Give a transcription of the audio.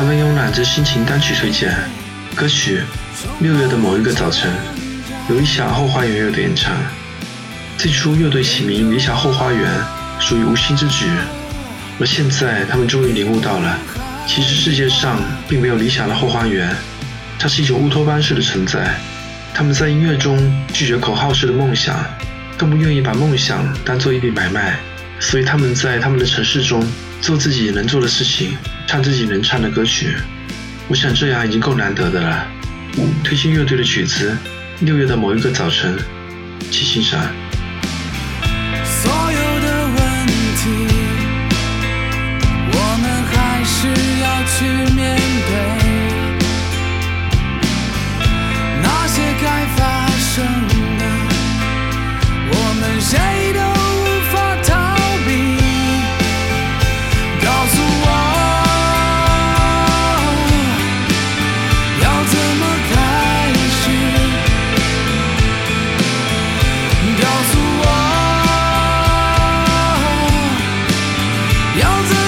他们慵懒着心情单曲推荐，歌曲《六月的某一个早晨》，由理想后花园乐队演唱。最初乐队起名“理想后花园”属于无心之举，而现在他们终于领悟到了，其实世界上并没有理想的后花园，它是一种乌托邦式的存在。他们在音乐中拒绝口号式的梦想，更不愿意把梦想当做一笔买卖，所以他们在他们的城市中做自己能做的事情，唱自己能唱的歌曲。我想这样已经够难得的了。推荐乐队的曲子《六月的某一个早晨》，去欣赏。所有的问题，我们还是要去面要怎